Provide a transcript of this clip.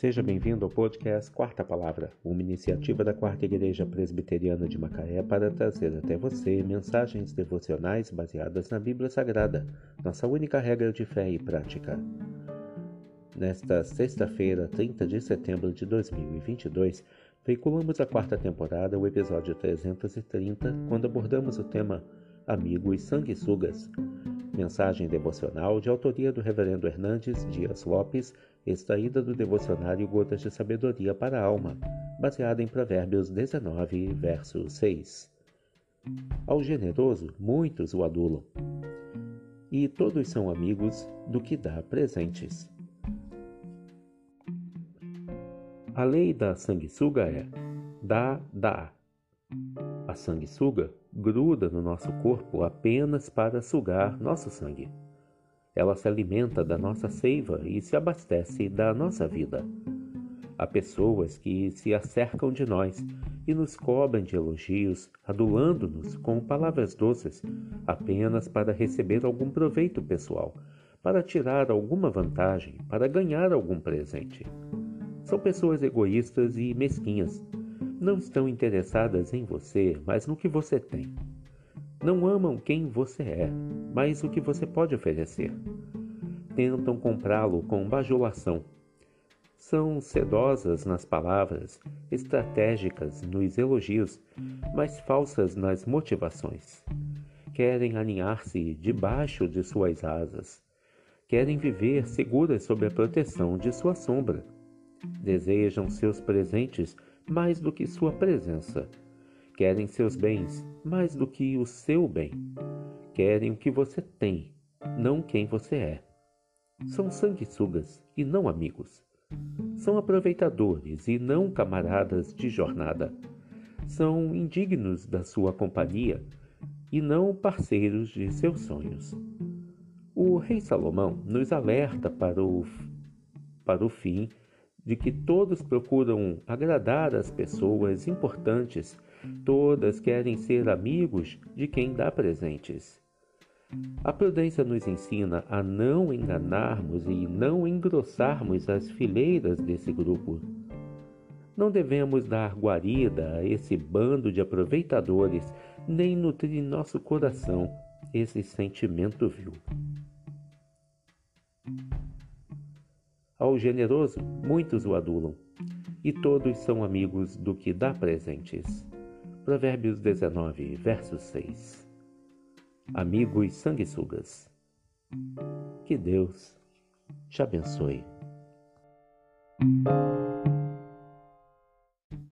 Seja bem-vindo ao podcast Quarta Palavra, uma iniciativa da Quarta Igreja Presbiteriana de Macaé para trazer até você mensagens devocionais baseadas na Bíblia Sagrada, nossa única regra de fé e prática. Nesta sexta-feira, 30 de setembro de 2022, veiculamos a quarta temporada, o episódio 330, quando abordamos o tema Amigo e Sanguessugas. Mensagem devocional de autoria do Reverendo Hernandes Dias Lopes, extraída do devocionário Gotas de Sabedoria para a Alma, baseada em Provérbios 19, verso 6. Ao generoso, muitos o adulam, e todos são amigos do que dá presentes. A lei da sanguessuga é dá, dá. A sanguessuga gruda no nosso corpo apenas para sugar nosso sangue. Ela se alimenta da nossa seiva e se abastece da nossa vida. Há pessoas que se acercam de nós e nos cobrem de elogios, adulando-nos com palavras doces, apenas para receber algum proveito pessoal, para tirar alguma vantagem, para ganhar algum presente. São pessoas egoístas e mesquinhas não estão interessadas em você, mas no que você tem. Não amam quem você é, mas o que você pode oferecer. Tentam comprá-lo com bajulação. São sedosas nas palavras, estratégicas nos elogios, mas falsas nas motivações. Querem aninhar-se debaixo de suas asas. Querem viver seguras sob a proteção de sua sombra. Desejam seus presentes mais do que sua presença. Querem seus bens mais do que o seu bem. Querem o que você tem, não quem você é. São sanguessugas e não amigos. São aproveitadores e não camaradas de jornada. São indignos da sua companhia e não parceiros de seus sonhos. O rei Salomão nos alerta para o, para o fim de que todos procuram agradar as pessoas importantes, todas querem ser amigos de quem dá presentes. A prudência nos ensina a não enganarmos e não engrossarmos as fileiras desse grupo. Não devemos dar guarida a esse bando de aproveitadores, nem nutrir em nosso coração esse sentimento vil. Ao generoso, muitos o adulam, e todos são amigos do que dá presentes. Provérbios 19, verso 6. Amigos sanguessugas. Que Deus te abençoe.